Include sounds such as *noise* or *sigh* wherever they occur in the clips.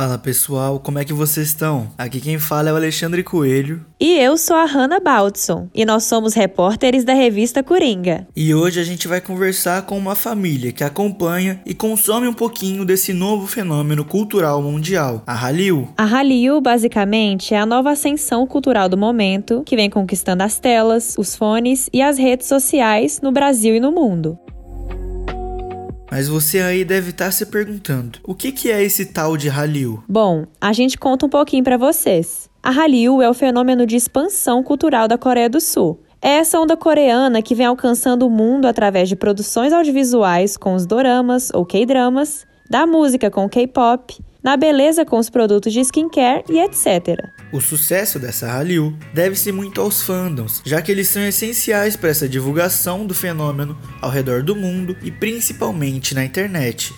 Fala pessoal, como é que vocês estão? Aqui quem fala é o Alexandre Coelho. E eu sou a Hanna Baltson, e nós somos repórteres da revista Coringa. E hoje a gente vai conversar com uma família que acompanha e consome um pouquinho desse novo fenômeno cultural mundial, a Hallyu. A Hallyu, basicamente, é a nova ascensão cultural do momento, que vem conquistando as telas, os fones e as redes sociais no Brasil e no mundo. Mas você aí deve estar tá se perguntando: o que, que é esse tal de Hallyu? Bom, a gente conta um pouquinho para vocês. A Hallyu é o fenômeno de expansão cultural da Coreia do Sul. É essa onda coreana que vem alcançando o mundo através de produções audiovisuais com os doramas ou K-dramas, da música com o K-pop, na beleza com os produtos de skincare e etc. O sucesso dessa Hallyu deve-se muito aos fandoms, já que eles são essenciais para essa divulgação do fenômeno ao redor do mundo e principalmente na internet.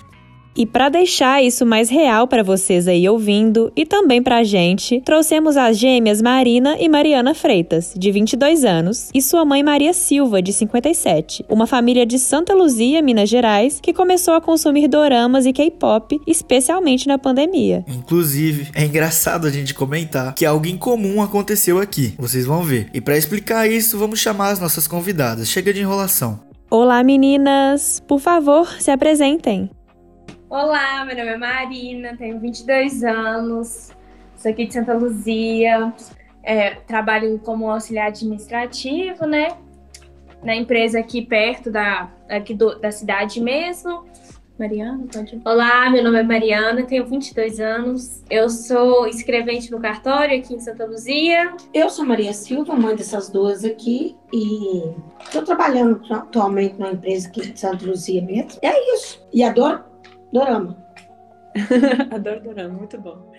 E para deixar isso mais real para vocês aí ouvindo e também para a gente, trouxemos as gêmeas Marina e Mariana Freitas, de 22 anos, e sua mãe Maria Silva, de 57, uma família de Santa Luzia, Minas Gerais, que começou a consumir doramas e K-pop, especialmente na pandemia. Inclusive, é engraçado a gente comentar que algo incomum aconteceu aqui, vocês vão ver. E para explicar isso, vamos chamar as nossas convidadas. Chega de enrolação. Olá meninas, por favor, se apresentem. Olá, meu nome é Marina, tenho 22 anos, sou aqui de Santa Luzia, é, trabalho como auxiliar administrativo, né? Na empresa aqui perto da, aqui do, da cidade mesmo. Mariana, pode Olá, meu nome é Mariana, tenho 22 anos. Eu sou escrevente no cartório aqui em Santa Luzia. Eu sou Maria Silva, mãe dessas duas aqui, e estou trabalhando atualmente numa empresa aqui de Santa Luzia mesmo. É isso. E adoro Dorama. *laughs* Adoro dorama, muito bom.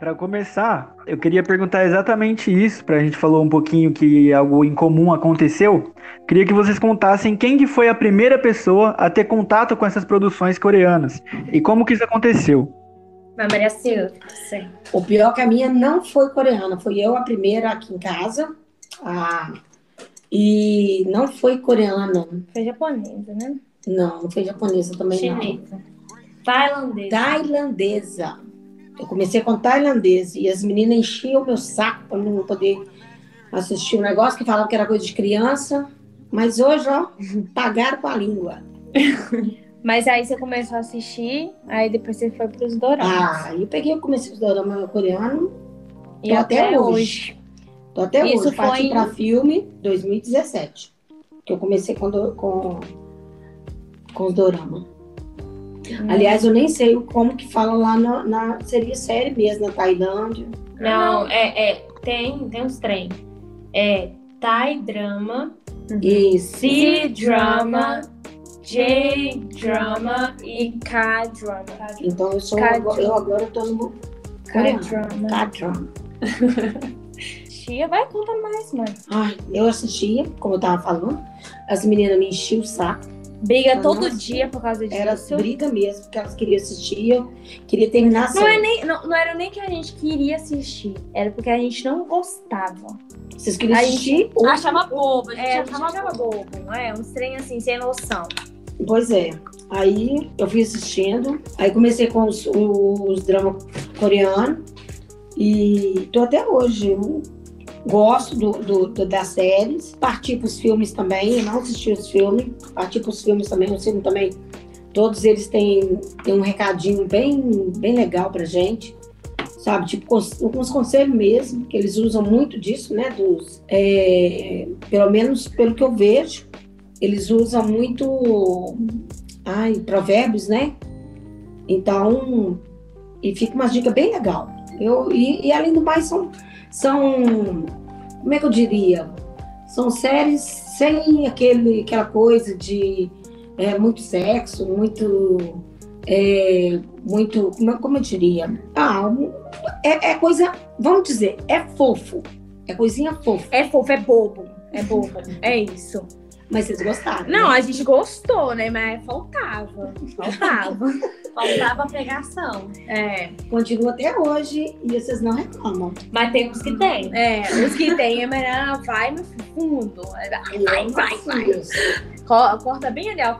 Para começar, eu queria perguntar exatamente isso, para a gente falou um pouquinho que algo incomum aconteceu. Queria que vocês contassem quem que foi a primeira pessoa a ter contato com essas produções coreanas e como que isso aconteceu. Vai, Maria Silva. Sim. O pior é que a minha não foi coreana, foi eu a primeira aqui em casa. Ah, e não foi coreana. Foi japonesa, né? Não, não foi japonesa também Chinesa. não. Tailandesa. Tailandesa. Eu comecei com tailandesa e as meninas enchiam o meu saco para não poder assistir um negócio que falavam que era coisa de criança. Mas hoje, ó, *laughs* pagaram com a língua. *laughs* Mas aí você começou a assistir, aí depois você foi para os doramas. Ah, eu peguei, eu comecei os doramas coreanos. E até, até hoje. hoje. Tô até Isso hoje. Parti em... para filme 2017. Que eu comecei com, do, com, com os doramas. Hum. Aliás, eu nem sei como que fala lá na, na seria série mesmo, na Tailândia. Não, é, é tem, tem uns trem. É Thai drama, Isso. C-drama, J-drama e K-drama. Então eu sou agora, eu agora tô no K-drama. K-drama. *laughs* Tia, vai conta mais, mãe. Ai, eu assistia, como eu tava falando, as meninas me enchiam o saco. Briga todo dia por causa disso. Era briga mesmo, porque elas queriam assistir, queria terminar a não, é nem, não, não, era nem que a gente queria assistir, era porque a gente não gostava. Vocês queriam assistir? A gente achava bobo, a gente é, achava, achava bobo, não é? Um trem assim, sem noção. Pois é. Aí eu fui assistindo, aí comecei com os, os dramas coreanos e tô até hoje. Gosto do, do, do, das séries, parti para os filmes também, eu não assisti os filmes, parti para os filmes também, os filmes também, todos eles têm, têm um recadinho bem, bem legal pra gente, sabe? Tipo, alguns conselhos mesmo, que eles usam muito disso, né? Dos, é, pelo menos pelo que eu vejo, eles usam muito ai, provérbios, né? Então, e fica uma dica bem legal. Eu, e, e, além do mais, são, são, como é que eu diria? São séries sem aquele, aquela coisa de é, muito sexo, muito. É, muito. Como, como eu diria? Ah, é, é coisa. Vamos dizer, é fofo. É coisinha fofa. É fofo, é bobo. É bobo. é isso. Mas vocês gostaram. Não, né? a gente gostou, né? Mas faltava. Faltava. *laughs* Faltava pregação. é. Continua até hoje e vocês não reclamam. Mas tem uns que tem. É, os que tem, a Mariana vai no fundo. Vai, vai, vai. Deus. Co- Corta bem ali, ó.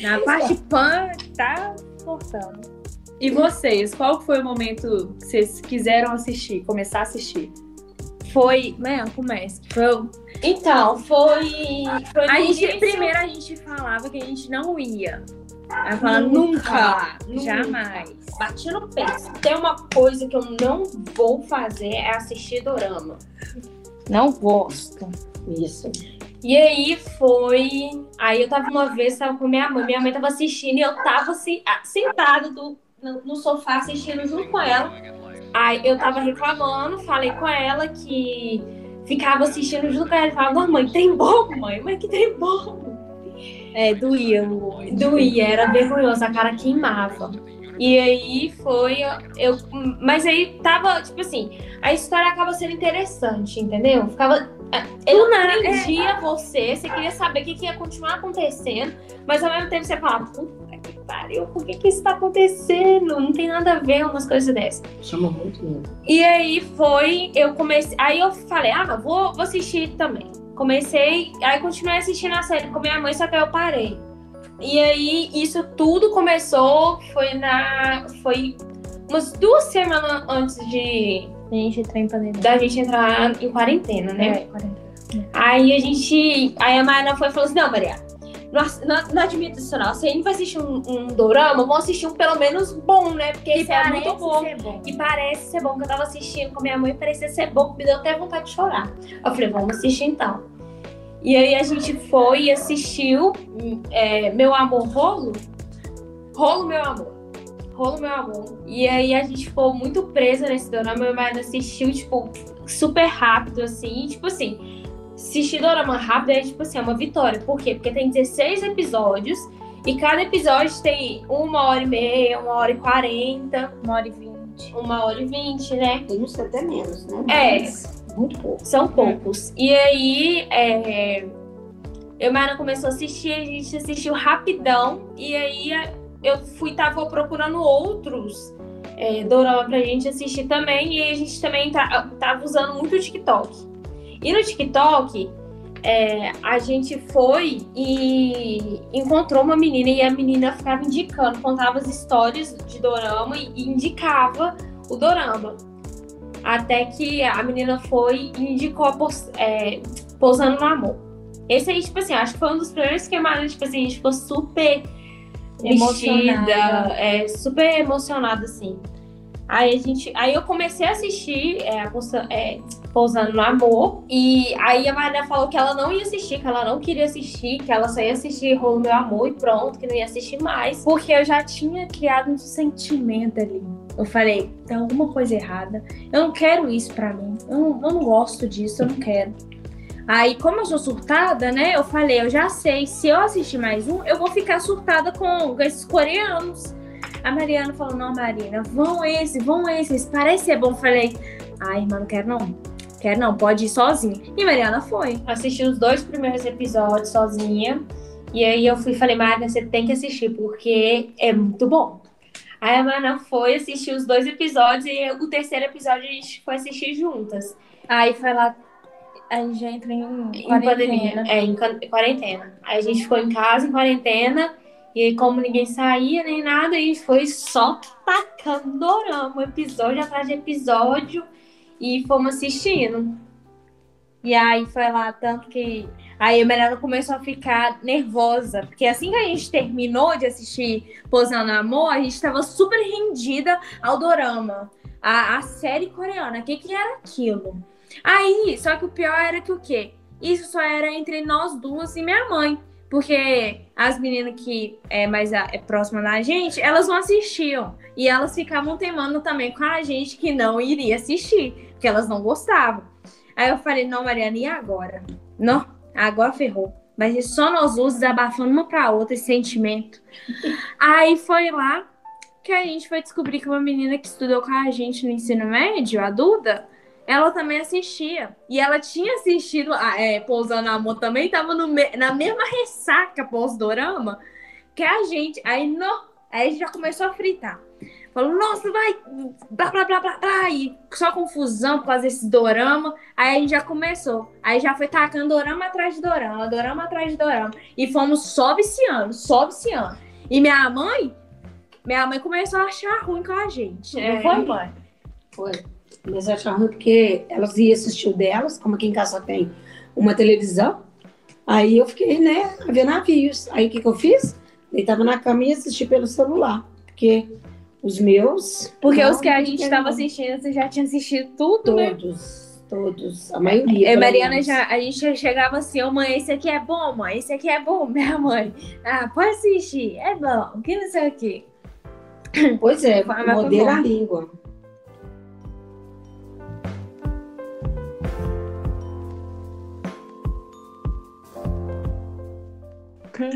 Na parte pan, tá cortando. E vocês, qual foi o momento que vocês quiseram assistir, começar a assistir? Foi. Né, começa. Foi, Então, foi. foi a gente, início- primeiro a gente falava que a gente não ia. Aí fala, Nunca, nunca, jamais. Bati no peito. Tem uma coisa que eu não vou fazer é assistir dorama. Não gosto. Isso. E aí foi. Aí eu tava uma vez tava com minha mãe. Minha mãe tava assistindo e eu tava assim, sentada do- no, sofá assistindo junto com ela. Aí eu tava reclamando, falei com ela que ficava assistindo junto com ela. e Falava, mãe, tem bobo, mãe, mas que tem bobo. É, doía olho. Doía, era vergonhoso, a cara queimava. E aí foi, eu, mas aí tava, tipo assim, a história acaba sendo interessante, entendeu? Ficava, *laughs* eu não prendia você, você queria saber o que, que ia continuar acontecendo, mas ao mesmo tempo você falava, puta que pariu, por que que isso tá acontecendo? Não tem nada a ver umas coisas dessas. Chama muito mesmo. E aí foi, eu comecei, aí eu falei, ah, vou, vou assistir também. Comecei, aí continuei assistindo a série com minha mãe, só que eu parei. E aí isso tudo começou, foi na, foi umas duas semanas antes de A gente entra em pandemia. da gente entrar em quarentena, né? É, 40. Aí a gente, aí a Mariana foi e falou assim, não, Maria, não, não, admito isso não, se a gente vai assistir um, um dorama, vamos assistir um pelo menos bom, né? Porque esse é muito bom. bom. E parece ser bom, que eu tava assistindo com minha mãe, parecia ser bom, que me deu até vontade de chorar. Eu falei, vamos assistir então. E aí a gente foi e assistiu é, Meu Amor Rolo. Rolo, meu amor. Rolo, meu amor. E aí a gente ficou muito presa nesse dorama. Meu marido assistiu, tipo, super rápido, assim. E, tipo assim, assistir dorama rápido é, tipo assim, é uma vitória. Por quê? Porque tem 16 episódios. E cada episódio tem uma hora e meia, uma hora e quarenta, Uma hora e vinte. uma hora e vinte, né? Tem uns até menos, né? É. Mas Muito pouco. São poucos. E aí, é... eu e Mara começou a assistir, a gente assistiu rapidão. E aí eu fui, tava procurando outros é, dorama pra gente assistir também. E a gente também tá, tava usando muito o TikTok. E no TikTok, é, a gente foi e encontrou uma menina e a menina ficava indicando, contava as histórias de dorama e, indicava o dorama. Até que a menina foi e indicou pos- é, Pousando no Amor. Esse aí, tipo assim, acho que foi um dos primeiros que a Mariana, tipo assim, a gente ficou super Emocionada. mexida, é, super emocionada, assim. Aí a gente. Aí eu comecei a assistir é, a Pousa- é, Pousando no Amor. E aí a Mariana falou que ela não ia assistir, que ela não queria assistir, que ela só ia assistir Rolo Meu Amor e pronto, que não ia assistir mais. Porque eu já tinha criado um sentimento ali. Eu falei, tem alguma coisa errada. Eu não quero isso pra mim. Eu não, eu não gosto disso, eu não quero. Aí, como eu sou surtada, né? Eu falei, eu já sei, se eu assistir mais um, eu vou ficar surtada com, esses coreanos. A Mariana falou, não, Marina, vão esse, vão esses, parece ser bom. Eu falei, ai, irmã, não quero não. Quero não, pode ir sozinha. E Mariana foi. assisti os dois primeiros episódios sozinha. E aí eu fui falei, Marina, você tem que assistir, porque é muito bom. Aí a Mariana foi assistir os dois episódios e o terceiro episódio a gente foi assistir juntas. Aí foi lá, a gente já entra em, Em pandemia. É, em quarentena. Aí a gente ficou em casa em quarentena. E aí, como ninguém saía nem nada, a gente foi só tacando dorama, episódio atrás de episódio. E fomos assistindo. E aí foi lá, tanto que aí a Mariana começou a ficar nervosa. Porque assim que a gente terminou de assistir Posando Amor, a gente tava super rendida ao dorama. A, a série coreana. O que, que era aquilo? Aí, só que o pior era que o quê? Isso só era entre nós duas e minha mãe. Porque as meninas que é mais a- é próxima da gente, elas não assistiam. E elas ficavam teimando também com a gente que não iria assistir. Porque elas não gostavam. Aí eu falei, não, Mariana, e agora? Não, agora ferrou. Vai ser só nós duas desabafando uma pra outra esse sentimento. *laughs* Aí foi lá que a gente foi descobrir que uma menina que estudou com a gente no ensino médio, a Duda, ela também assistia. E ela tinha assistido é, Pousando Amor também, tava no me na mesma ressaca pós-dorama que a gente. Aí, no, aí a gente já começou a fritar. Falou, nossa, vai, blá, blá, blá, blá, blá. E só confusão por causa desse dorama. Aí a gente já começou. Aí já foi tacando dorama atrás de dorama, dorama atrás de dorama. E fomos só viciando, só viciando. E minha mãe, minha mãe começou a achar ruim com a gente. É. Não foi, mãe? Foi. Mas eu achava ruim porque elas iam assistir o delas, como aqui em casa tem uma televisão. Aí eu fiquei, né, a ver navios. Aí o que, que eu fiz? Deitava na cama e assisti pelo celular. Porque os meus. Porque os que a gente estava assistindo, você já tinha assistido tudo, né? Todos. Né? Todos, a maioria. É, Mariana já, a gente já chegava assim, ô oh, mãe, esse aqui é bom, mãe, esse aqui é bom, *laughs* minha mãe. Ah, pode assistir, é bom, que não sei o quê. Pois é, modera a língua.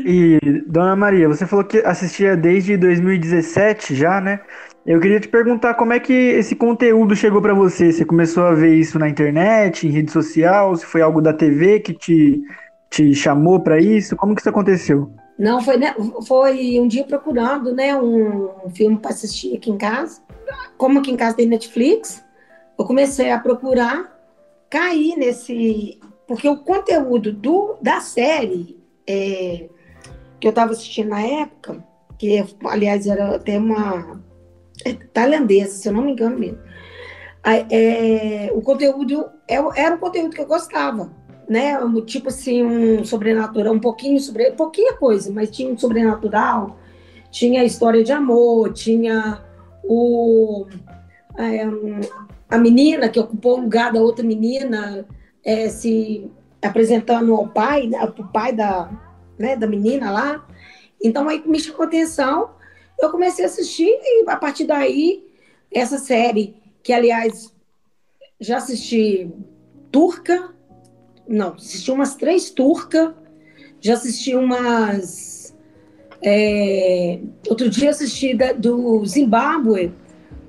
E, Dona Maria, você falou que assistia desde 2017 já, né? Eu queria te perguntar como é que esse conteúdo chegou para você. Você começou a ver isso na internet, em rede social? Se foi algo da TV que te, te chamou para isso? Como que isso aconteceu? Não, foi, né, foi um dia procurando né, um, um filme para assistir aqui em casa. Como aqui em casa tem Netflix, eu comecei a procurar, cair nesse. Porque o conteúdo do, da série é, que eu estava assistindo na época, que aliás era até uma é, tailandesa, se eu não me engano mesmo. É, o conteúdo é, era um conteúdo que eu gostava, né? Tipo assim, um sobrenatural, um pouquinho sobre, pouquinha coisa, mas tinha um sobrenatural, tinha história de amor, tinha o é, a menina que ocupou o lugar da outra menina é, se apresentando ao pai, né, o pai da, né, da menina lá. Então aí me chamou atenção, eu comecei a assistir e a partir daí essa série, que aliás já assisti turca, não, assisti umas três turcas, já assisti umas. É, outro dia assisti da, do Zimbábue,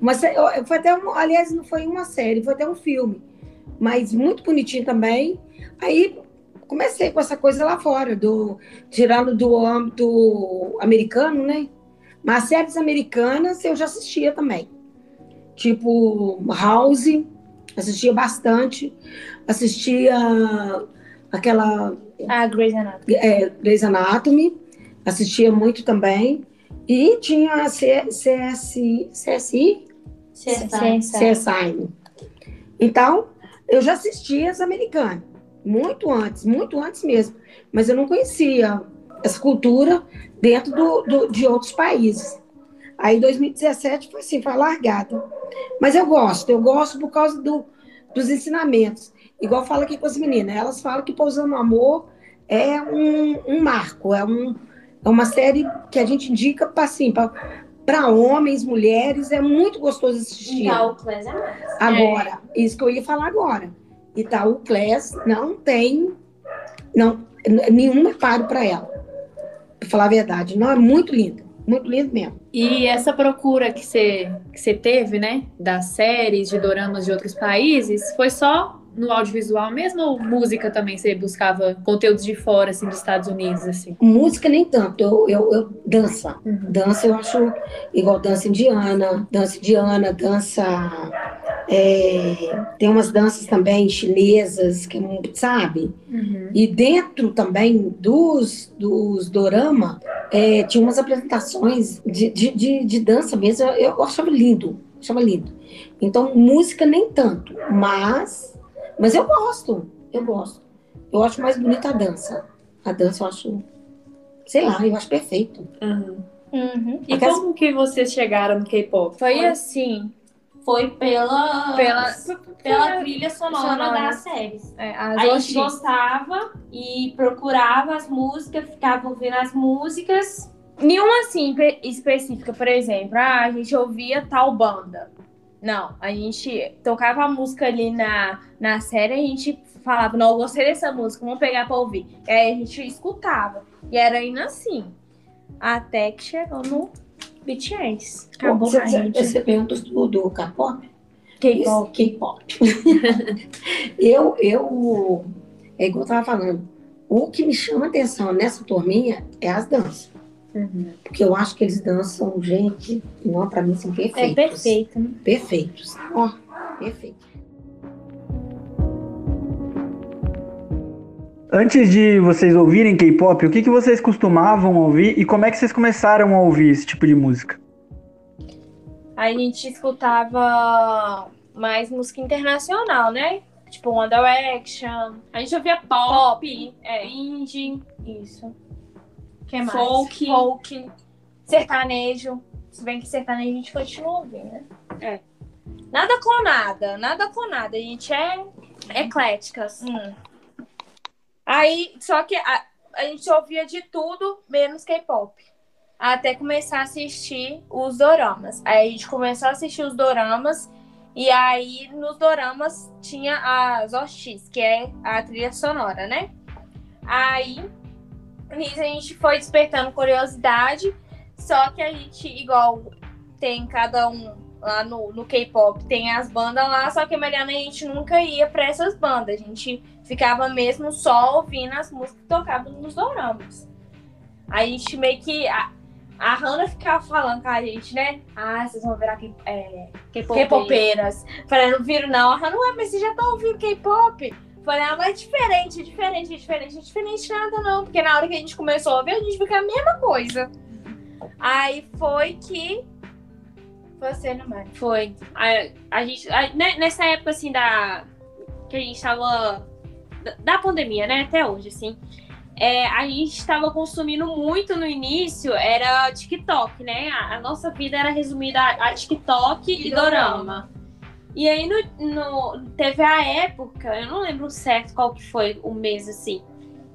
uma, foi até um, aliás, não foi uma série, foi até um filme, mas muito bonitinho também. Aí comecei com essa coisa lá fora, do tirando do âmbito americano, né? Mas séries americanas eu já assistia também. Tipo House, assistia bastante. Assistia aquela. Ah, Grey's Anatomy. É, Grey's Anatomy. Assistia muito também. E tinha a CS, CSI? CSI. CSI. Então, eu já assistia as americanas. Muito antes, muito antes mesmo. Mas eu não conhecia essa cultura dentro do, do, de outros países. Aí 2017 foi assim, foi largada. Mas eu gosto, eu gosto por causa do, dos ensinamentos. Igual fala aqui com as meninas, elas falam que Pousando no Amor é um, um marco, é, um, é uma série que a gente indica para assim, para homens, mulheres, é muito gostoso assistir. Então, é mais. Agora, isso que eu ia falar agora. Itaú Class não tem não, nenhum reparo para ela. Para falar a verdade. Não, é muito lindo. Muito lindo mesmo. E essa procura que você, que você teve, né? Das séries, de doramas de outros países, foi só no audiovisual mesmo ou música também você buscava conteúdos de fora, assim, dos Estados Unidos, assim? Música nem tanto, eu, eu, eu dança. Uhum. Dança eu acho igual dança indiana, dança indiana, dança... É, tem umas danças também chinesas, que sabe? Uhum. E dentro também dos, dos dorama, é, tinha umas apresentações de, de, de, de dança mesmo, eu, eu achava lindo, achava lindo. Então, música nem tanto, mas mas eu gosto, eu gosto. Eu acho mais bonita a dança. A dança eu acho, sei lá, eu acho perfeito. Uhum. Uhum. E como as... que vocês chegaram no K-pop? Foi assim, foi pela, pela, pela trilha sonora, sonora. das séries. É, a gente gostava e procurava as músicas, ficava ouvindo as músicas. Nenhuma assim específica, por exemplo, ah, a gente ouvia tal banda. Não, a gente tocava a música ali na, na série, a gente falava, não, eu gostei dessa música, vamos pegar pra ouvir. E aí a gente escutava. E era indo assim. Até que chegou no BTS. Acabou você, você, você perguntou do, do K-pop? K-pop. K-pop. *laughs* eu, eu, é igual eu tava falando, o que me chama atenção nessa turminha é as danças. Uhum. Porque eu acho que eles dançam, gente, não, pra mim são perfeitos. É perfeito, né? Perfeitos. Ó, oh, perfeito. Antes de vocês ouvirem K-pop, o que, que vocês costumavam ouvir e como é que vocês começaram a ouvir esse tipo de música? A gente escutava mais música internacional, né? Tipo One Direction. A gente ouvia pop, pop é. indie, isso. Que mais? Folk. Folk. Sertanejo. Se bem que sertanejo a gente continua ouvindo, né? É. Nada com nada, nada com nada. A gente é ecléticas. Hum. Aí, só que a, a gente ouvia de tudo, menos K-pop. Até começar a assistir os doramas. Aí a gente começou a assistir os doramas. E aí, nos doramas, tinha as OX, que é a trilha sonora, né? Aí, nisso a gente foi despertando curiosidade. Só que a gente, igual tem cada um lá no, no K-pop, tem as bandas lá, só que a Mariana a gente nunca ia para essas bandas. A gente ficava mesmo só ouvindo as músicas que tocavam nos doramas. Aí a gente meio que. A, a Hannah ficava falando com a gente, né? Ah, vocês vão virar é, K-popeiras. Falei, não viram não. A Hannah, ué, mas vocês já estão ouvindo K-pop? Falei, ah, mas é diferente, é diferente, é diferente, é diferente nada não. Porque na hora que a gente começou a ouvir, a gente que é a mesma coisa. Aí foi que você, não é? Foi. A, a gente, a, né, nessa época, assim, da. Que a gente tava. Da, da pandemia, né? Até hoje, assim. É, a gente estava consumindo muito no início, era TikTok, né? A, a nossa vida era resumida a, a TikTok e, e dorama. E aí no, no, teve a época, eu não lembro certo qual que foi o mês, assim,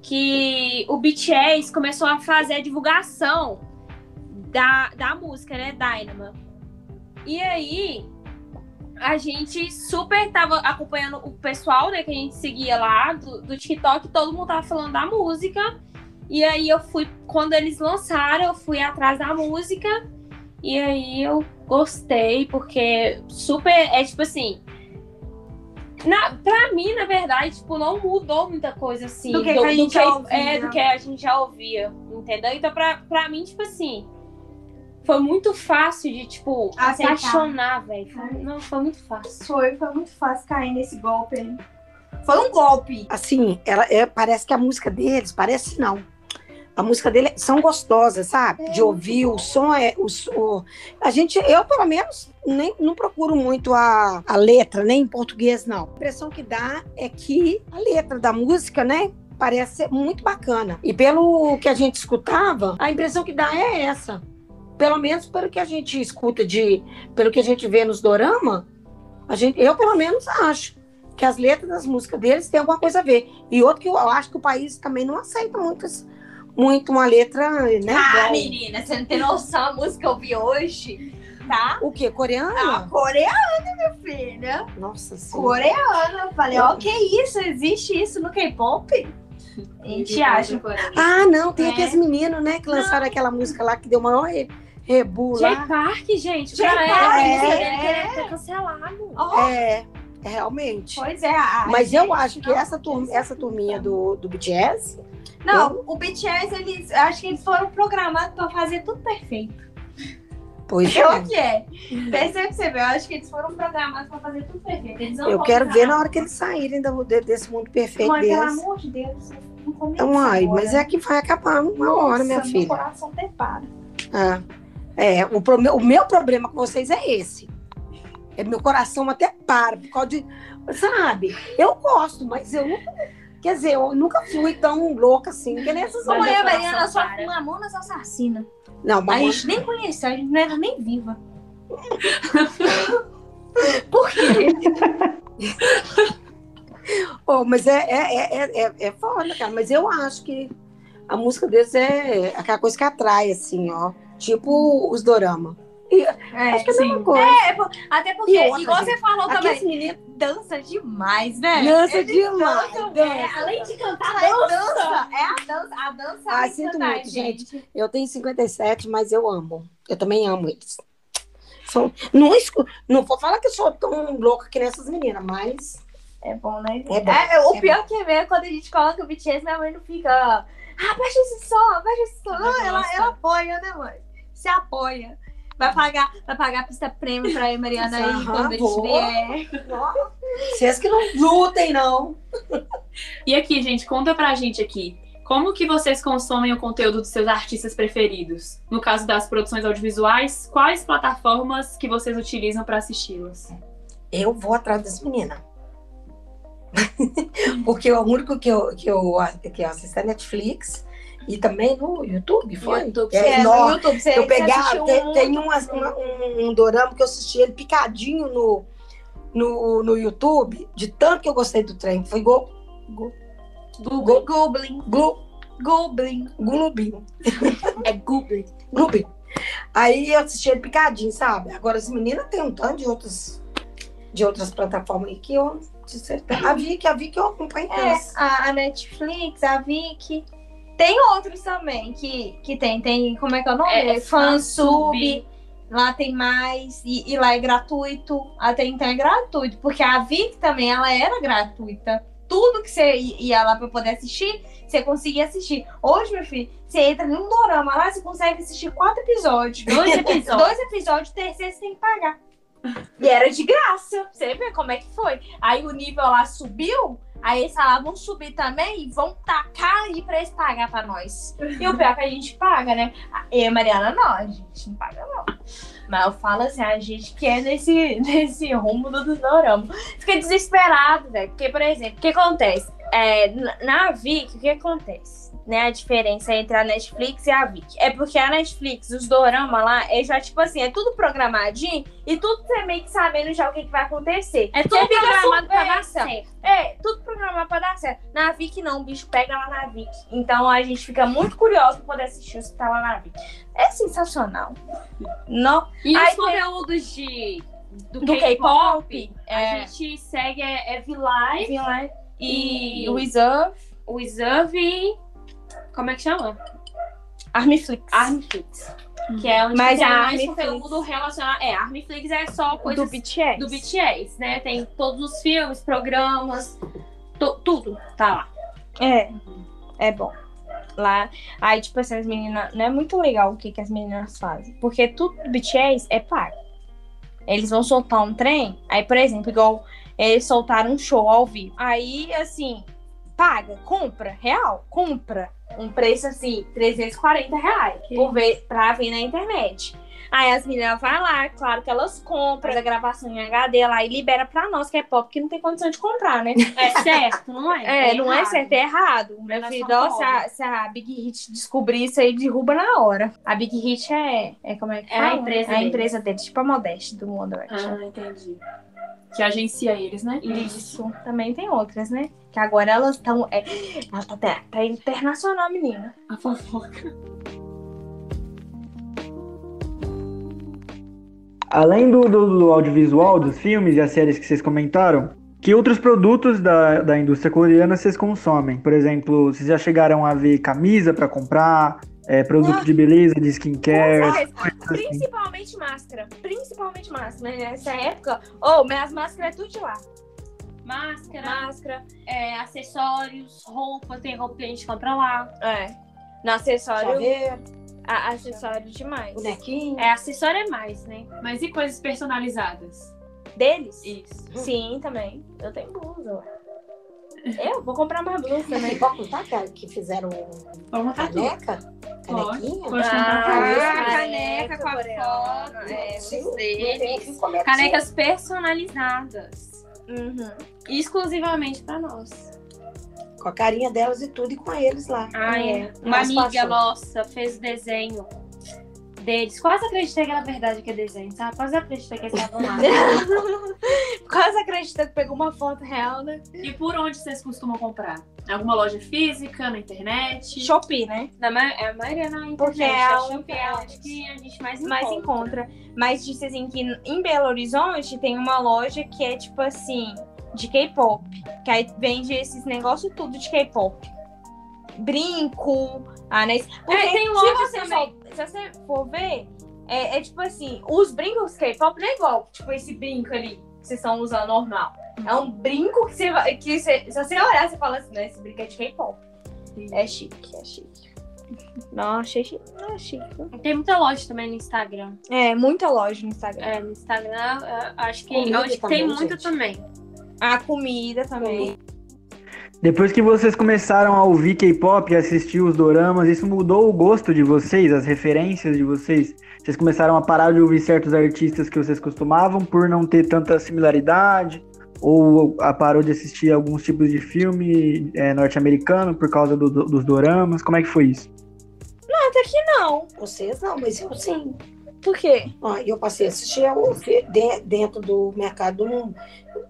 que o BTS começou a fazer a divulgação da, da música, né? Dynamo. E aí, a gente super tava acompanhando o pessoal, né, que a gente seguia lá do, do TikTok, todo mundo tava falando da música. E aí eu fui, quando eles lançaram, eu fui atrás da música. E aí eu gostei, porque super. É tipo assim. Na, pra mim, na verdade, tipo, não mudou muita coisa assim. Do que, do, que a gente do que, ouvia. É, do que a gente já ouvia, entendeu? Então, pra, pra mim, tipo assim, foi muito fácil de, tipo, Aceitar. se apaixonar, velho. Não, foi muito fácil. Foi, foi muito fácil cair nesse golpe aí. Foi um golpe. Assim, ela é, parece que a música deles, parece não. A música dele são gostosas, sabe? É. De ouvir, o som é. O, o, a gente, eu pelo menos, nem, não procuro muito a, a letra, nem em português, não. A impressão que dá é que a letra da música, né? Parece ser muito bacana. E pelo que a gente escutava, a impressão que dá é essa pelo menos pelo que a gente escuta de, pelo que a gente vê nos dorama, a gente, eu pelo menos acho que as letras das músicas deles têm alguma coisa a ver. E outro que eu acho que o país também não aceita muitas, muito uma letra, né? Ah, igual... menina, você não tem noção a música que eu vi hoje, tá? O quê? Coreana? Ah, coreana, minha filha. Nossa senhora. Coreana. Eu falei, ó, oh, que isso? Existe isso no K-pop? *laughs* A gente acha. Ah, não, tem é. aqueles meninos, né, que lançaram não. aquela música lá que deu maior Rebu lá. J-Park, gente. J Park, é, é, é, cancelado. Oh. É, realmente. Pois é. Mas eu acho que essa, turma, essa turminha do, do BTS... Não, eu... o BTS, eles, acho que eles foram programados para fazer tudo perfeito. Pois é. O que é? Percebe você vê, eu acho que eles foram programados para fazer tudo perfeito. Eles eu quero ver na hora que eles saírem do, desse mundo perfeito Mãe, deles. pelo amor de Deus, não começa Ai, mas é que vai acabar uma Nossa, hora, minha filha. Meu coração até para. Ah. É, o, o meu problema com vocês é esse. É, meu coração até para, por causa de. Sabe? Eu gosto, mas eu nunca. Quer dizer, eu nunca fui tão louca assim, que nem essas mulheres. Mariana só com Mamonas Assassina. Não, mas. A gente nem conheceu, a gente não era nem viva. *laughs* por quê? oh, mas é, é, é, é, é foda, cara. Mas eu acho que a música deles é aquela coisa que atrai, assim, ó. Tipo os dorama. E, é, acho que é a mesma coisa. É, até porque, outra, igual gente, você falou também, menino dança demais, né? Dança demais. dança. É, além de cantar, é dança. dança. É a dança. A dança ah, sinto muito, gente. gente. Eu tenho 57, mas eu amo. Eu também amo eles. Sou, não, não vou falar que eu sou tão louca que nessas meninas, mas É bom, né? é bom. É, o é pior que é ver é quando a gente coloca o BTS, minha mãe não fica. Ah, baixa esse som, baixa esse som. Não, ela, ela apoia, né, mãe? Se apoia. Vai pagar, vai pagar a pista prêmio pra eu, Mariana aí Aham, quando gente vier. Vocês que não lutem, não. E aqui, gente, conta pra gente aqui. Como que vocês consomem o conteúdo dos seus artistas preferidos? No caso das produções audiovisuais, quais plataformas que vocês utilizam pra assisti-las? Eu vou atrás das meninas. *laughs* Porque o único que eu, que eu, que eu assisto é Netflix e também no YouTube, foi? YouTube, É, é, no YouTube, você, eu assistiu tem, um- tem umas- uma- um, um dorama que eu assisti ele picadinho no, no, no YouTube, de tanto que eu gostei do trem. Foi go, go, go, Goblin. glu, Goblin. É Goblin. glubinho. Aí eu assisti ele picadinho, sabe? Agora as meninas tem um tanto de outras, de outras plataformas aí que eu. de certeza- A Vicky, a Vicky eu acompanho É, a, a Netflix, a Viki. Tem outros também que, que tem. Tem, como é que é o nome? É, Fansub. Lá tem mais. E, e lá é gratuito. Até então é gratuito. Porque a Viki também, ela era gratuita. Tudo que você ia lá pra poder assistir, você conseguia assistir. Hoje, meu filho, você entra num dorama lá, você consegue assistir quatro episódios. Dois episódios. Dois episódios, terceiro você tem que pagar. E era de graça. Você vê como é que foi. Aí o nível lá subiu, aí eles falaram, vão subir também e vão tacar aí pra eles pagar pra nós. E o pior é que a gente paga, né? Eu e a Mariana não, a gente não paga não. Mas eu falo assim, a gente quer nesse, *laughs* nesse rumo do dorama. Fica desesperado, velho. Porque, por exemplo, o que acontece? É, na- Vic, o que acontece? Né, a diferença entre a Netflix e a Vic. É porque a Netflix, os dorama lá, é já tipo assim, é tudo programadinho e tudo você meio que sabendo já o que, que vai acontecer. É Você tudo fica programado su- pra é, dar certo. É, tudo programado pra dar certo. Na Vic não, o bicho pega lá na Vic. Então a gente fica muito curioso pra poder assistir que tá lá na Vic. É sensacional. Não, E Aí os tem- conteúdos de, do, do K-pop, a é, gente segue é, é V-Live e o Reserve, o Reserve e... Como é que chama? Armiflix. Armflix. Que é onde Mas tem a mais conteúdo relacionado... É, Armflix é só coisas do BTS. do BTS, né? Tem todos os filmes, programas, tu- tudo tá lá. É, é bom. Lá, aí, tipo assim, as meninas. Não é muito legal o que, que as meninas fazem. Porque tudo do BTS é pago. Eles vão soltar um trem. Aí, por exemplo, igual eles soltaram um show ao vivo. Aí, assim, paga, compra, real, compra. Um preço assim, 340 reais por ver, pra ver na internet. Aí as meninas vão lá, claro que elas compram a gravação em HD lá e libera pra nós, que é pop, que não tem condição de comprar, né? É certo, não é? É, não é errado. certo, é errado. Meu filho, ó, se a, se a Big Hit descobrir isso aí, derruba na hora. A Big Hit é, é como é que É a fala? empresa É a empresa deles, tipo a Modeste do Direction. Ah, entendi. Que agencia eles, né? Isso. Também tem outras, né? Que agora elas estão. É, ela tá, até- tá internacional, menina. A fofoca. Além do, do- do audiovisual, dos filmes e as séries que vocês comentaram, que outros produtos da, da indústria coreana vocês consomem? Por exemplo, vocês já chegaram a ver camisa pra comprar, é, produto Ah. de beleza, de skincare? Mas, principalmente máscara. Principalmente máscara. Né? Nessa época, ô, minhas máscaras é tudo de lá. Máscara, Máscara. é, acessórios, roupa, tem roupa que a gente compra lá. É. No acessório. Chaveiro, a- acessório demais. bonequinho. É, acessório é mais, né? Mas e coisas personalizadas? Deles? Isso. Sim, também. Eu tenho blusa. Eu vou comprar mais blusa também. pode contar, cara, que fizeram Vamos tudo. caneca? Pode. Canequinha? Pode Ah, a caneca com a foto é, deles. é Canecas personalizadas. Uhum. Exclusivamente pra nós. Com a carinha delas e tudo, e com eles lá. Ah, é. Uma amiga passou. nossa fez o desenho deles. Quase acreditei que era verdade que é desenho, sabe? Quase acreditei que eles estavam lá. *laughs* Quase acredita que pegou uma foto real, né? e por onde vocês costumam comprar? Alguma loja física, na internet? Shopee, né? Na ma é a maioria na internet. Porque é a onde- Shopee é onde que a gente mais encontra. mais encontra. Mas disse assim que em Belo Horizonte tem uma loja que é tipo assim, de K-pop. Que aí vende esses negócios tudo de K-pop. Brinco, anéis. Porque É, tem se loja você também. for- se você for ver, É, é tipo assim, os brincos K-pop não é igual, tipo, esse brinco ali que vocês estão usando normal. É um brinco que você vai. Que você, se você olhar, você fala assim, não, esse brinco é de K-pop. É chique, é chique. Não, achei chique. Não, é chique. Tem muita loja também no Instagram. É, muita loja no Instagram. É, no Instagram, é, acho que, acho que tem muita gente. também. A comida também. Depois que vocês começaram a ouvir K-pop e assistir os doramas, isso mudou o gosto de vocês, as referências de vocês? Vocês começaram a parar de ouvir certos artistas que vocês costumavam por não ter tanta similaridade? Ou a parou de assistir alguns tipos de filme é, norte-americano por causa do- do- dos doramas? Como é que foi isso? Até que não. Vocês não, mas eu sim. Por quê? Ó, eu passei a assistir ao- dentro do mercado mundo,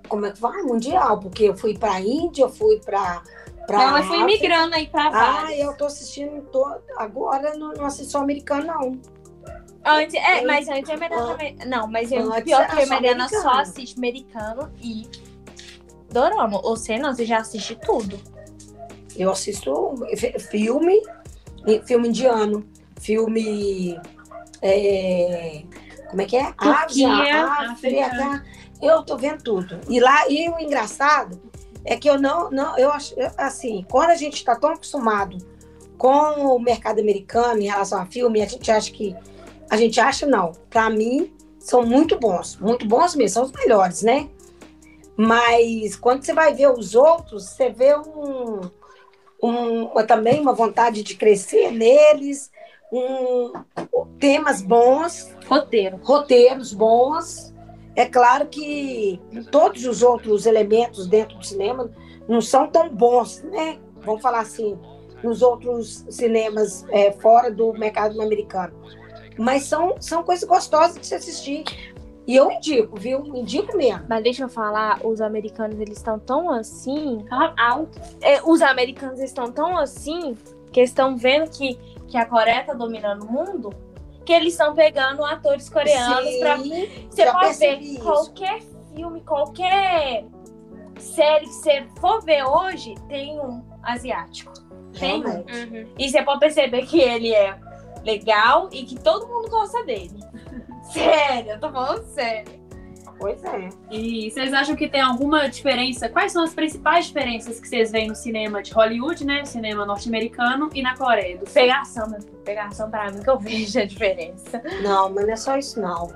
como é que vai? Mundial, porque eu fui pra Índia, eu fui pra. pra Não, mas fui África. migrando aí pra Ah, eu tô assistindo. Agora não, não assisto só americano, não. Antes, é, mas antes a Mariana Ah. também. Não, mas eu, Antes pior que a Mariana só assiste americano e dorama. Você não, você já assiste tudo. Eu assisto fi- filme, filme indiano, filme. É, como é que é? Turquia, Ásia, África. Eu tô vendo tudo. E lá, e o engraçado é que eu não, não eu acho, assim, quando a gente está tão acostumado com o mercado americano em relação a filme, a gente acha que, a gente acha não, para mim são muito bons, muito bons mesmo, são os melhores, né? Mas quando você vai ver os outros, você vê um, um também uma vontade de crescer neles, um, temas bons, Roteiro. roteiros bons. É claro que todos os outros elementos dentro do cinema não são tão bons, né? Vamos falar assim, nos outros cinemas é, fora do mercado americano. Mas são, são coisas gostosas de se assistir. E eu indico, viu? Indico mesmo. Mas deixa eu falar, os americanos eles estão tão assim. Alto. é, os americanos estão tão assim que estão vendo que, que a Coreia tá dominando o mundo. Que eles estão pegando atores coreanos Sim, pra Você pode ver isso. qualquer filme, qualquer série que você for ver hoje, tem um asiático. Tem um. Uhum. E você pode perceber que ele é legal e que todo mundo gosta dele. *laughs* Sério, eu tô falando sério. Pois é. E vocês acham que tem alguma diferença? Quais são as principais diferenças que vocês veem no cinema de Hollywood, né? Cinema norte-americano e na Coreia do? Pegação, meu filho, pegação pra mim que eu vejo a diferença. Não, mas não é só isso, não.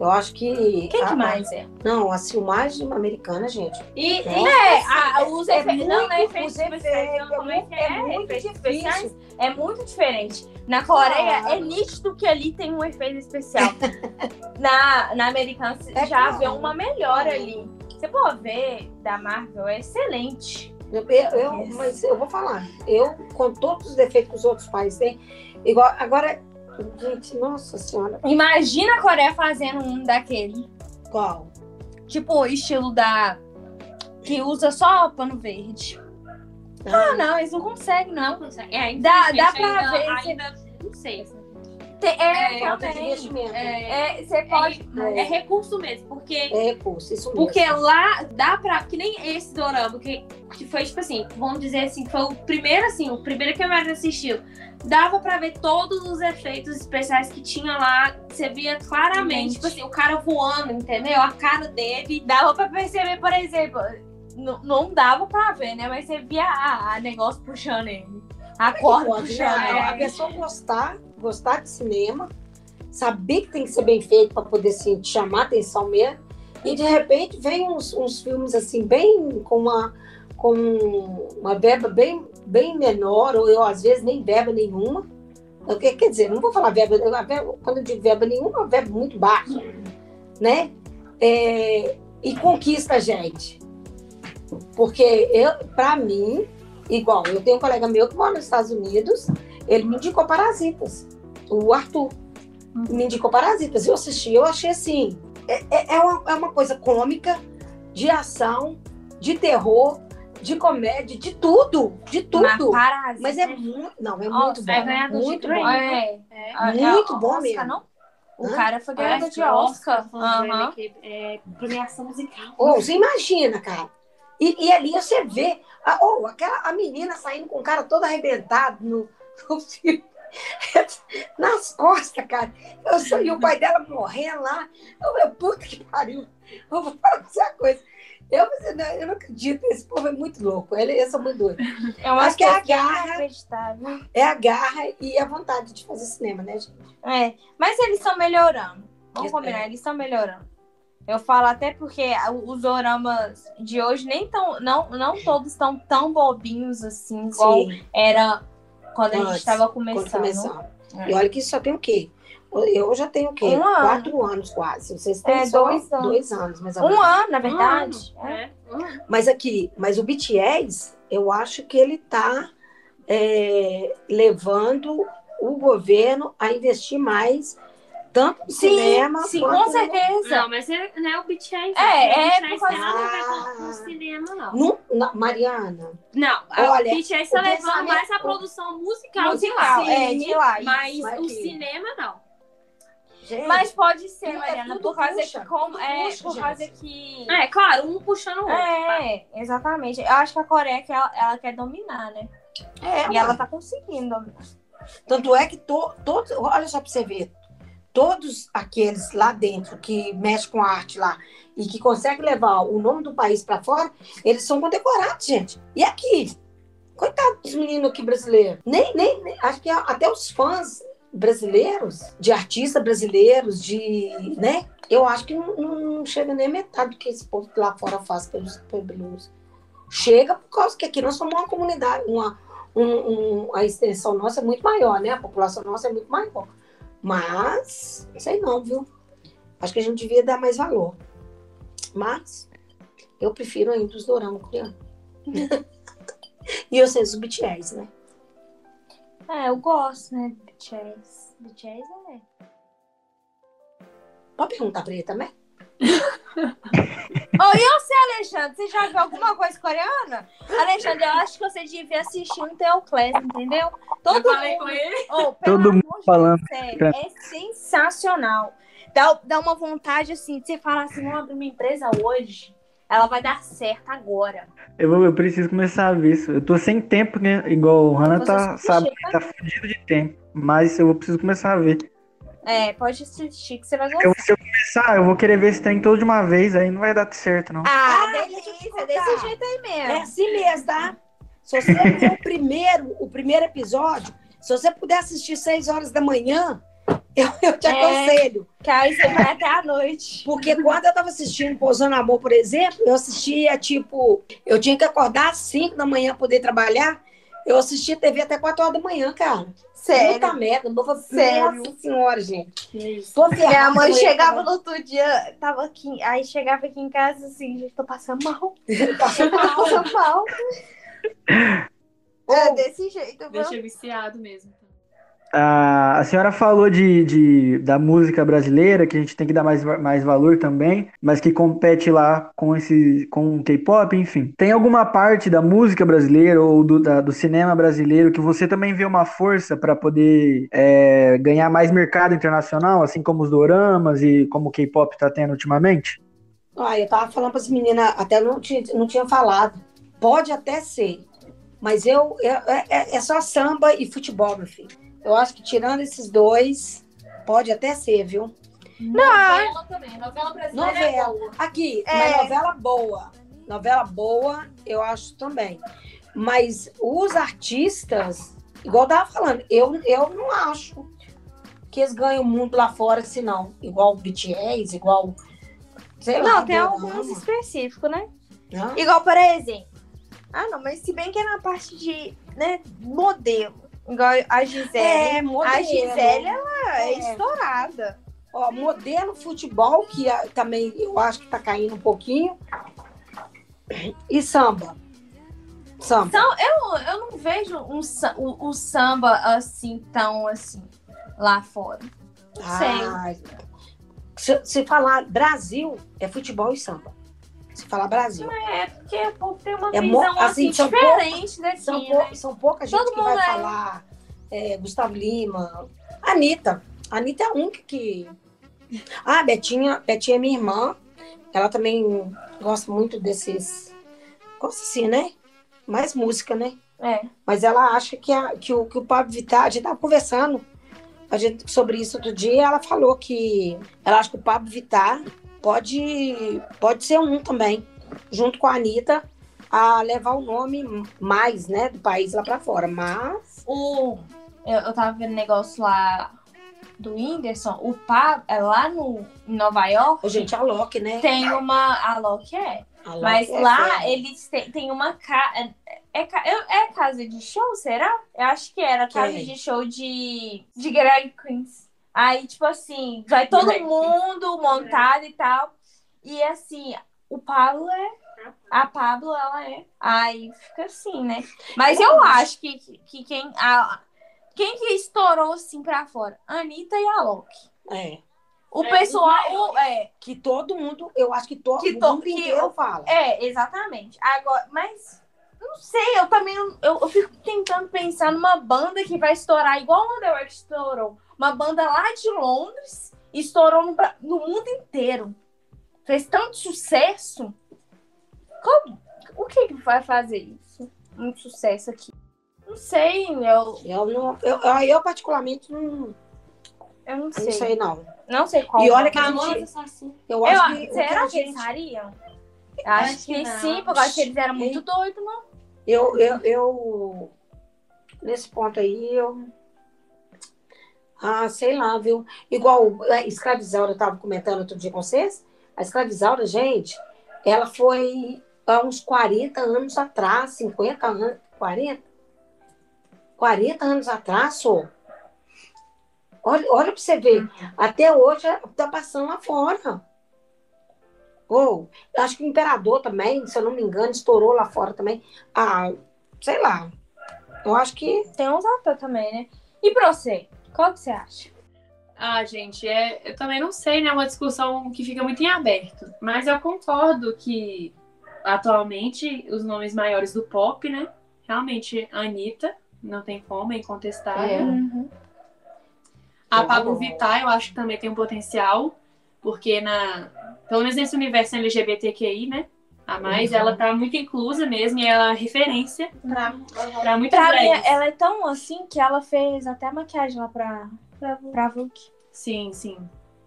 Eu acho que. Quem a- que mais é? Não, a filmagem americana, gente. E, É. É, a- os É efeitos. Não, não é efeitos especiais. não, como é que é é? muito Efeitos especiais é muito diferente. Na Coreia é nítido que ali tem um efeito especial. *laughs* na, na americana É já vê uma melhora ali. Você pode ver da Marvel, é excelente. Eu, eu-. Mas eu vou falar. Eu, com todos os defeitos que os outros países têm, igual. Agora, gente, nossa senhora, Imagina a Coreia fazendo um daquele. qual? Tipo, o estilo da. Que usa só pano verde. Ah, não, eles não conseguem, não. não consegue. É, Dá- dá pra ainda, ver, Ainda, não sei. Tem- é, É, Falta de também. investimento. É, É, você pode. é recurso mesmo, porque É recurso, isso mesmo. Porque lá dá pra. Que nem esse dorama, que, que foi, tipo assim, vamos dizer assim, que foi o primeiro, assim, o primeiro que a Mari assistiu. Dava pra ver todos os efeitos especiais que tinha lá. Você via claramente, tipo assim, o cara voando, entendeu? A cara dele. Dava pra perceber, por exemplo, não, não dava pra ver, né? Mas você via a, a negócio puxando ele. A corda Pode, puxando ele. A pessoa gostar, gostar de cinema, saber que tem que ser bem feito para poder assim, chamar a atenção mesmo. E de repente vem uns, uns filmes assim, bem com uma, com uma verba bem, bem menor, ou eu às vezes nem verba nenhuma. Quer dizer, não vou falar verba, verba- quando eu digo verba nenhuma, é verba muito baixa, né? É, e conquista a gente. Porque eu, para mim, igual, eu tenho um colega meu que mora nos Estados Unidos, ele me indicou Parasitas, o Arthur. Me indicou Parasitas. Eu assisti, eu achei assim. É, é- é uma, é uma coisa cômica, de ação, de terror, de comédia, de tudo. De Mas tudo. Parasita. Mas é muito. Não, é Nossa, muito bom. é ganhador de muito Grammy. bom. É, É. Muito é, bom Oscar, mesmo. Não? O Hã? cara foi ganhador de Oscar. de Aham. Grammy, que é premiação musical. Ô, você imagina, cara. E, e ali você vê a, oh, aquela, a menina saindo com o cara todo arrebentado no, *laughs* no filme. nas costas, cara. Eu sou, e o pai dela morrendo lá. Eu falei, puta que pariu. Eu vou falar uma coisa. Eu, eu não acredito, esse povo é muito louco. Ele, eles são muito doidos. *laughs* É uma Acho que é a garra. É a garra e a vontade de fazer cinema, né, gente? É, mas eles estão melhorando. Vamos combinar, eles estão melhorando. Eu falo até porque os oramas de hoje nem tão, não, não todos estão tão bobinhos assim, igual Sim, era quando a gente estava começando. começamos. É. E olha que isso só tem o quê? Eu já tenho o quê? Um ano. Quatro anos quase. Vocês têm É, só dois anos. dois anos, mais ou Um ano, na verdade. É. É. Mas aqui, mas o BTS, eu acho que ele está levando o governo a investir mais, tanto no Sim, cinema sim, quanto com certeza. Não, mas é, não é o BTS. É, o é por causa- tem nada a ver com, Ah. o cinema, não. no, na- Mariana. Não, Olha, o BTS tá o levando mais a produção musical, Musical, de lá. é, de lá. Mas Mas o cinema, não. Gente, Mas pode ser, é Mariana, tudo por causa puxa, que como é puxa, por gente. causa que É, claro, um puxando o outro. É, exatamente. Eu acho que a Coreia que ela, ela quer dominar, né? é, E ela tá conseguindo dominar. Tanto é que to, todos, olha só para você ver, todos aqueles lá dentro que mexem com a arte lá e que conseguem levar o nome do país para fora, eles são condecorados, gente. E aqui? Coitado dos meninos aqui brasileiros. Nem, nem, nem- acho que até os fãs brasileiros, de artistas brasileiros, de, né? Eu acho que não, não- chega nem a metade do que esse povo lá fora faz pelos, pelos. Chega por causa que aqui nós somos uma comunidade, uma, um- um- a extensão nossa é muito maior, né? A população nossa é muito maior. Mas, sei não, viu? Acho que a gente devia dar mais valor. Mas, eu prefiro ainda os doramas coreanos. *laughs* e eu sei os BTS, né? É, eu gosto, né? BTS. BTS é. Pode perguntar pra ele também? Ô, e você, Alexandre? Você já viu alguma coisa coreana? Alexandre, eu acho que você devia assistir um Teoclés, entendeu? Todo Eu falei mundo. com ele. Pelo Todo amor mundo de falando Deus, sério, é sensacional. Dá, dá uma vontade assim de você falar assim: vamos abrir uma empresa hoje. Ela vai dar certo agora. Eu, vou- eu preciso começar a ver isso. Eu tô sem tempo, né? Igual o Hannah tá, sabe, tá fudido de tempo. Mas eu preciso começar a ver. É, pode assistir que você vai Eu, gostar. se eu começar, eu vou querer ver esse trem todo de uma vez, aí não vai dar certo, não. Ah, Ah, eu delícia, contar. desse jeito aí É mesmo. assim mesmo, tá? Se você ver o primeiro, o primeiro episódio, se você puder assistir seis horas da manhã, eu, eu te É. aconselho. Que aí você vai até a noite. Porque quando eu tava assistindo Pousando Amor, por exemplo, eu assistia, tipo, eu tinha que acordar às 5 da manhã pra poder trabalhar. Eu assistia TV até 4 horas da manhã, cara. Sério. Puta merda, não vou Sério. Nossa senhora, gente. isso. Tô Minha mãe chegava no outro dia, tava aqui, aí chegava aqui em casa assim, gente, tô passando mal. *laughs* Tô mal. passando mal. É desse jeito, viu? Deixa viciado mesmo. A, a senhora falou de, de- da música brasileira, que a gente tem que dar mais, mais valor também, mas que compete lá com esse com o K-pop, enfim. Tem alguma parte da música brasileira ou do, da- do cinema brasileiro que você também vê uma força para poder é, ganhar mais mercado internacional, assim como os doramas e como o K-pop tá tendo ultimamente? Ah, eu tava falando para as meninas, até não tinha, não tinha falado. Pode até ser, mas eu, eu- é, é- é só samba e futebol, meu filho. Eu acho que tirando esses dois, pode até ser, viu? Novela também. Novela brasileira é Novela. boa. Aqui, É. novela boa. Novela boa, eu acho também. Mas os artistas, igual eu tava falando, eu, eu não acho que eles ganham muito lá fora, assim, não. Igual o BTS, igual. Sei lá, Não, tem Dorama, alguns específicos, né? né? Igual, por exemplo. Ah, não, mas se bem que é na parte de, né, modelo. Igual a Gisele. É, modelo. a Gisele, ela é, É. estourada. Ó, modelo futebol, que também eu acho que tá caindo um pouquinho. E samba. Samba. Então, eu, eu não vejo um, o, o samba assim, tão assim, lá fora. Não sei. Ah, se, se falar Brasil, é futebol e samba. Se falar Brasil. É, porque o povo tem uma É visão assim, assim, diferente daqui, São, né? pou, são pouca gente Todo que vai é- falar é, Gustavo Lima. Anitta. A Anitta é a única que. Ah, Betinha, Betinha é minha irmã. Ela também gosta muito desses. Gosta assim, né? mais música, né? É. Mas ela acha que, a, que, o, que o Pablo Vittar, a gente tava conversando a gente, sobre isso outro dia, ela falou que ela acha que o Pablo Vittar pode, pode ser um também, junto com a Anitta, a levar o nome mais, né, do país lá para fora. Mas. O, eu, eu tava vendo negócio lá do Whindersson, o Pablo, é lá no, em Nova York. Gente, a Loki, né? Tem uma. A Loki é. A Loki Mas é lá eles têm, tem uma casa. É, é, é casa de show, será? Eu acho que era casa de show de, de drag queens. Aí, tipo assim, vai todo Drag mundo montado e tal. E assim, o Pablo é. A Pablo, ela é. Aí fica assim, né? Mas eu acho que, que quem. A, quem que estourou assim pra fora? Anitta e a Loki. É. O É, pessoal. o- é, Que todo mundo, eu acho que todo Que to- mundo que eu- fala. É, exatamente. Agora, mas não sei, eu também eu, eu fico tentando pensar numa banda que vai estourar igual o Underworld estourou. Uma banda lá de Londres estourou no, no mundo inteiro. Fez tanto sucesso. Como- o que que vai fazer isso? Muito sucesso aqui. Não sei, eu, Eu, não, eu, eu, eu particularmente não, eu não não sei. sei, não. Não sei qual. E olha que a gente, Assassinas. eu eu, acho que, o que será que eles gente- fariam? Acho, Acho que, não. sim, porque eu acho que eles eram muito doidos, não? Eu, eu, eu, nesse ponto aí, eu. Ah, sei lá, viu? Igual a escravizaura, eu estava comentando outro dia com vocês. A escravizaura, gente, ela foi há uns 40 anos atrás, 50 anos, 40? 40 anos atrás, só. Olha, olha para você ver. Até hoje está passando lá fora. Ou, eu acho que o imperador também, se eu não me engano, estourou lá fora também. Ah, sei lá. Eu acho que. Tem uns atores também, né? E pra você? Qual que você acha? Ah, gente, é, eu também não sei, né? É uma discussão que fica muito em aberto. Mas eu concordo que atualmente os nomes maiores do pop, né? Realmente, a Anitta, não tem como, é incontestável. É. Uhum. A Pablo Vittar, eu acho que também tem um potencial, porque na. Pelo menos nesse universo LGBTQI, né? A mais, Uhum. ela tá muito inclusa mesmo, e ela é referência Pra, pra muitas Pra mim, ela é tão assim que ela fez até maquiagem lá pra, pra, pra Vogue. Sim, sim.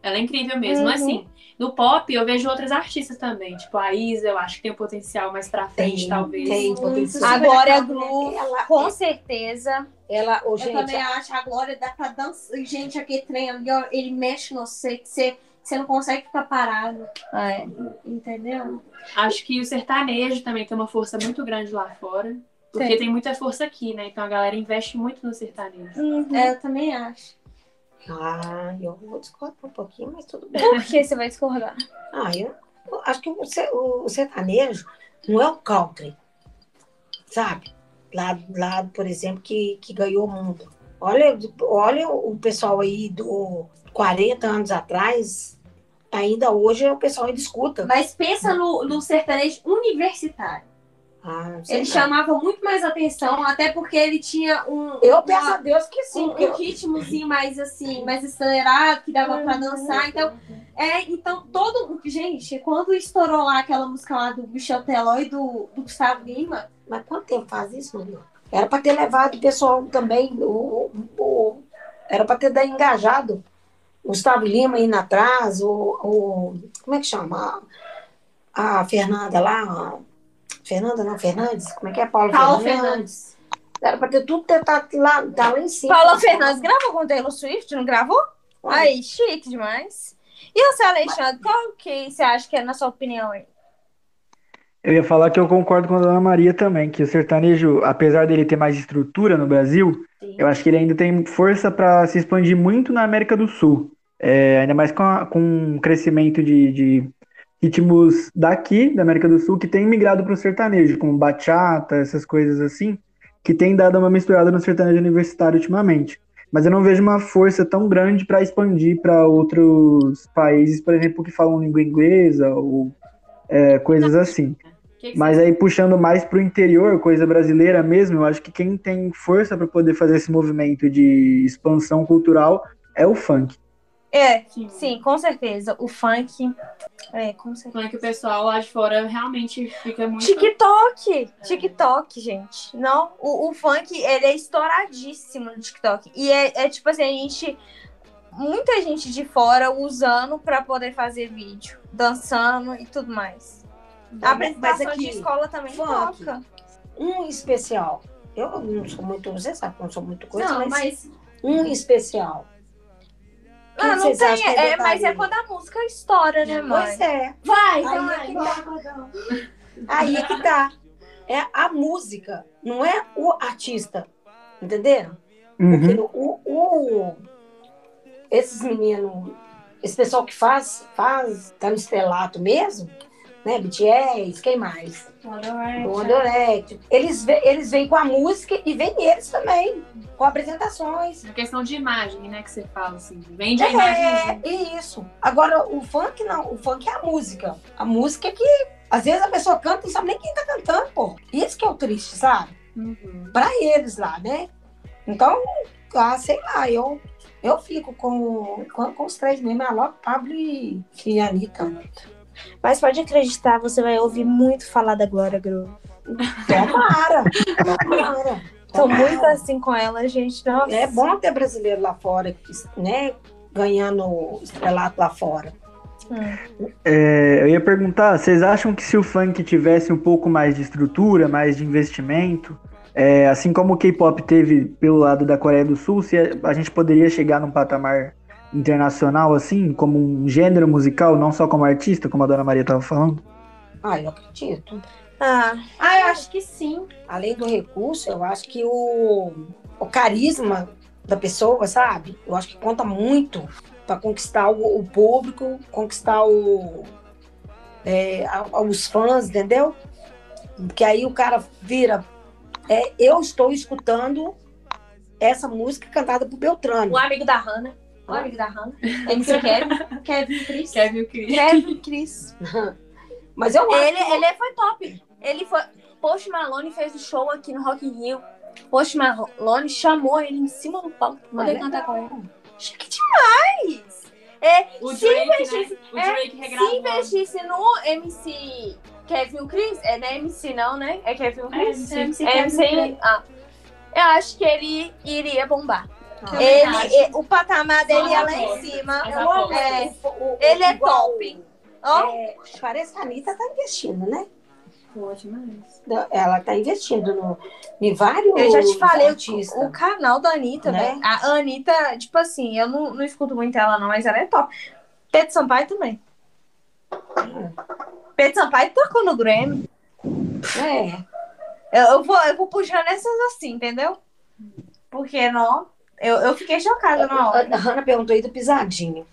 Ela é incrível mesmo. Uhum. Assim, no pop eu vejo outras artistas também. Tipo, a Isa, eu acho que tem um potencial mais pra frente, Tem, talvez. tem potencial. A Glória Glu, Ela, com certeza. ela Eu gente, também acho a Glória dá pra dançar. Gente, aquele trem ali, ó, ele mexe no você, que você, você não consegue ficar parado. É. Entendeu? Acho que o sertanejo também tem uma força muito grande lá fora. Porque Tem. tem muita força aqui, né? Então a galera investe muito no sertanejo. Uhum. É, eu também acho. Ah, eu vou discordar um pouquinho, mas tudo bem. Por que você vai discordar? Ah, eu, eu acho que o, o sertanejo não é o country, sabe? Lá, lá por exemplo, que, que ganhou o mundo. Olha, olha o pessoal aí do 40 anos atrás, ainda hoje o pessoal ainda escuta. Mas pensa no, no sertanejo universitário. Ah, Ele não. chamava muito mais atenção, até porque ele tinha um. Eu uma- peço a Deus que sim. um, um eu- ritmozinho mais assim, mais acelerado, que dava pra dançar. Então, é, então todo. Gente, quando estourou lá aquela música lá do Michel Teló e do, do Gustavo Lima, Mas quanto tempo faz isso, Maria? Era para ter levado o pessoal também, o, o- era para ter engajado o Gustavo Lima indo atrás, o, o- como é que chama? A, a Fernanda lá, a- Fernanda não, Fernandes, como é que é? Paula Paula Fernandes. Fernandes. Era para ter tudo ter tá lá, tá lá em cima. Paula Fernandes gravou com Taylor Swift, não gravou? Aí, chique demais. E você, Alexandre, qual que você acha que é, na sua opinião, aí? Eu ia falar que eu concordo com a Dona Maria também, que o sertanejo, apesar dele ter mais estrutura no Brasil, Sim. eu acho que ele ainda tem força para se expandir muito na América do Sul. É, ainda mais com, a- com o crescimento de, de ritmos daqui, da América do Sul, que tem migrado para o sertanejo, como bachata, essas coisas assim, que tem dado uma misturada no sertanejo universitário ultimamente. Mas eu não vejo uma força tão grande para expandir para outros países, por exemplo, que falam língua inglesa ou é, coisas assim. Que Mas aí puxando mais pro interior, coisa brasileira mesmo, eu acho que quem tem força para poder fazer esse movimento de expansão cultural é o funk. É, sim. sim, com certeza. O funk. É, com certeza. Funk, o pessoal lá de fora realmente fica muito. TikTok! É. TikTok, gente. Não, o, o funk, ele é estouradíssimo no TikTok. E é, é tipo assim, a gente. Muita gente de fora usando para poder fazer vídeo, dançando e tudo mais. A apresentação aqui, de escola também funk, toca. Um especial. Eu não sou muito, você sabe que eu não sou muito coisa, não, mas, mas um especial ah, não tem, é, é mas é quando a música estoura, né, mãe? Pois é. Vai, Aí vai. É que tá. Aí é que tá. É a música, não é o artista. Entenderam? Uhum. Porque o, o, esses meninos, esse pessoal que faz, faz, tá no estrelato mesmo, né? BTS, quem mais? One Direction. Eles, eles vêm com a música e vêm eles também, com apresentações. É questão de imagem, né, que você fala, assim. Vende a é, imagem. É, isso. Agora, o funk não. O funk é a música. A música é que, às vezes, a pessoa canta e não sabe nem quem tá cantando, pô. Isso que é o triste, sabe? Uhum. Pra eles lá, né? Então, ah, sei lá, eu eu fico com, com, com os três mesmo, a Loki, Pablo e, e a Anitta. Mas pode acreditar, você vai ouvir muito falar da Glória Groove. Tomara! Tomara! Tô muito assim com ela, gente. Nossa. É bom ter brasileiro lá fora, né? Ganhando estrelato lá fora. Hum. É, eu ia perguntar, vocês acham que se o funk tivesse um pouco mais de estrutura, mais de investimento, é, assim como o K-pop teve pelo lado da Coreia do Sul, se a gente poderia chegar num patamar internacional, assim, como um gênero musical, não só como artista, como a Dona Maria estava falando? Ah, eu acredito. Ah, ah, eu acho que sim. Além do recurso, eu acho que o, o carisma da pessoa, sabe? Eu acho que conta muito para conquistar o, o, público, conquistar o, é, os fãs, entendeu? Porque aí o cara vira. É, eu estou escutando essa música cantada por Beltrano. O amigo da Hannah. O amigo da Hannah. MC Kevin. Kevin Cris. *laughs* Kevin Cris. Kevin Cris. *laughs* Mas eu ele, acho... ele foi top. Ele foi. Post Malone fez o show aqui no Rock in Rio. Post Malone chamou ele em cima do palco pra poder cantar com ele. Chique demais! É, o se Drake, investisse, né? o Drake é, se investisse no MC Kevin Chris, é não é MC não, né? É Kevin Chris? É, MC, é MC, MC ah, eu acho que ele iria bombar. Ah, ele, o patamar dele é lá em cima. É, ele é top. É, parece que a Anitta tá investindo, né? Ela tá investindo no, em vários. Eu já te falei, o, o, canal da Anitta, né? A Anitta, tipo assim, eu não, não escuto muito ela, não, mas ela é top. Pedro Sampaio também. Pedro Sampaio tocou no Grammy. É. Eu, eu, vou, eu vou puxando essas assim, entendeu? Porque não. Eu, eu fiquei chocada na hora. A Hanna perguntou aí do pisadinho.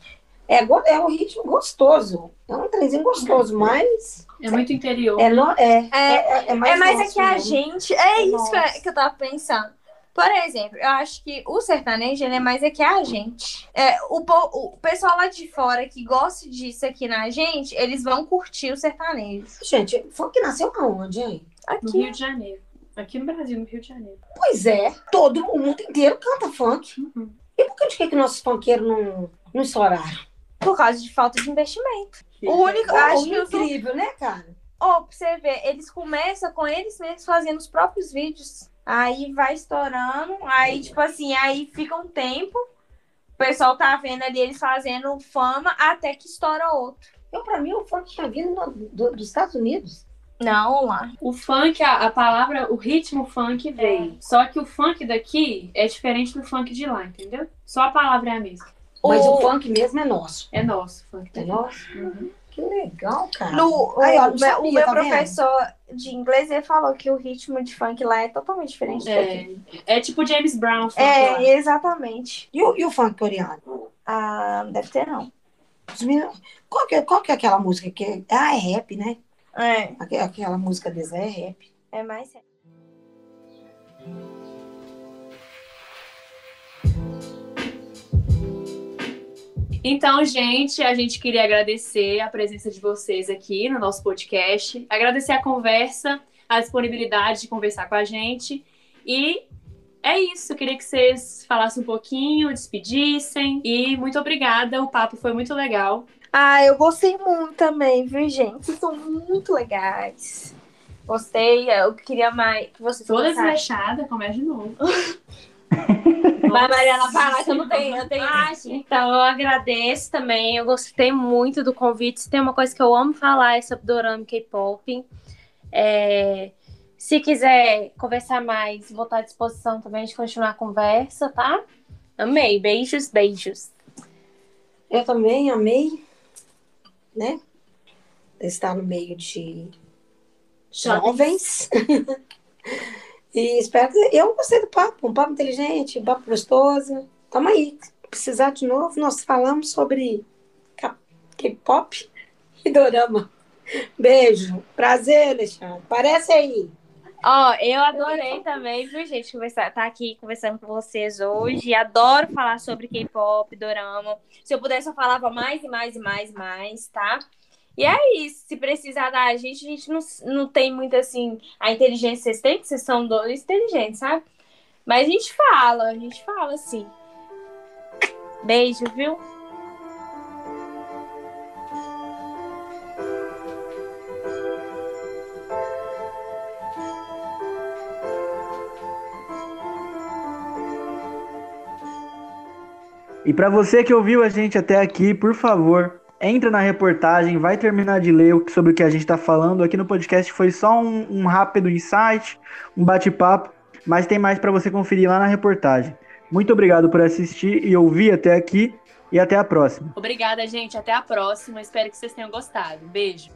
É, é um ritmo gostoso. É um trenzinho gostoso, mas. É muito interior. É, no, é, é, é, é, mais, é mais é que a gente. É, isso que eu tava pensando. Por exemplo, eu acho que o sertanejo ele é mais é que a gente. É, o, o pessoal lá de fora que gosta disso aqui na gente, eles vão curtir o sertanejo. Gente, foi que nasceu aonde, hein? Aqui. No Rio de Janeiro. Aqui no Brasil, no Rio de Janeiro. Pois é, todo o mundo inteiro canta funk. Uhum. E por que, que nossos funkeiros não, não estouraram? Por causa de falta de investimento. O único. acho que incrível, né, cara? Ó, oh, pra você ver, eles começam com eles mesmos fazendo os próprios vídeos. Aí vai estourando, aí, tipo assim, aí fica um tempo. O pessoal tá vendo ali eles fazendo fama até que estoura outro. Eu, pra mim, o funk tinha vindo do, dos Estados Unidos. Não, lá. O funk, a, a, palavra, o ritmo funk veio. Só que o funk daqui é diferente do funk de lá, entendeu? Só a palavra é a mesma. Mas o, o funk mesmo é nosso. É nosso, funk. É nosso? Uhum. Que legal, cara. No, Aí, ó, sabia, o meu tá professor vendo? de inglês ele falou que o ritmo de funk lá é totalmente diferente é, daqui. É tipo James Brown. é, lá. exatamente. E o, e o funk coreano? Ah, deve ter não. Qual que, é, qual que é aquela música que é... Ah, é rap, né? É. Aquela, aquela música deles é rap. É mais rap. Então, gente, a gente queria agradecer a presença de vocês aqui no nosso podcast, agradecer a conversa, a disponibilidade de conversar com a gente e é isso, eu queria que vocês falassem um pouquinho, despedissem. E muito obrigada, o papo foi muito legal. Ah, eu gostei muito também, viu, gente? Vocês são muito legais. Gostei, eu queria mais que vocês Toda desleixada, começa de novo. *laughs* Vai, Mariana, fala que eu não tenho, eu tenho. Ah, então, eu agradeço também. Eu gostei muito do convite. Se tem uma coisa que eu amo falar é sobre Dorama K-pop. É, se quiser conversar mais, vou estar à disposição também de continuar a conversa, tá? Amei. Beijos, beijos. Eu também amei, né? Estar no meio de jovens. *laughs* e espero que. Eu gostei do papo, um papo inteligente, um papo gostoso. Tamo aí. Precisar de novo, nós falamos sobre K-pop e dorama. Beijo. Prazer, Alexandre. Parece aí. Ó, oh, eu adorei também, viu, gente, conversar, tá aqui conversando com vocês hoje. Adoro falar sobre K-pop, dorama. Se eu pudesse, eu falava mais e mais e mais e mais, tá? E é isso. Se precisar da gente, a gente não, não tem muito assim. A inteligência vocês têm, que vocês são dois inteligentes, sabe? Mas a gente fala, a gente fala assim. Beijo, viu? E para você que ouviu a gente até aqui, por favor, entra na reportagem, vai terminar de ler sobre o que a gente está falando. Aqui no podcast foi só um, um rápido insight, um bate-papo, mas tem mais para você conferir lá na reportagem. Muito obrigado por assistir e ouvir até aqui e até a próxima. Obrigada, gente. Até a próxima. Espero que vocês tenham gostado. Beijo.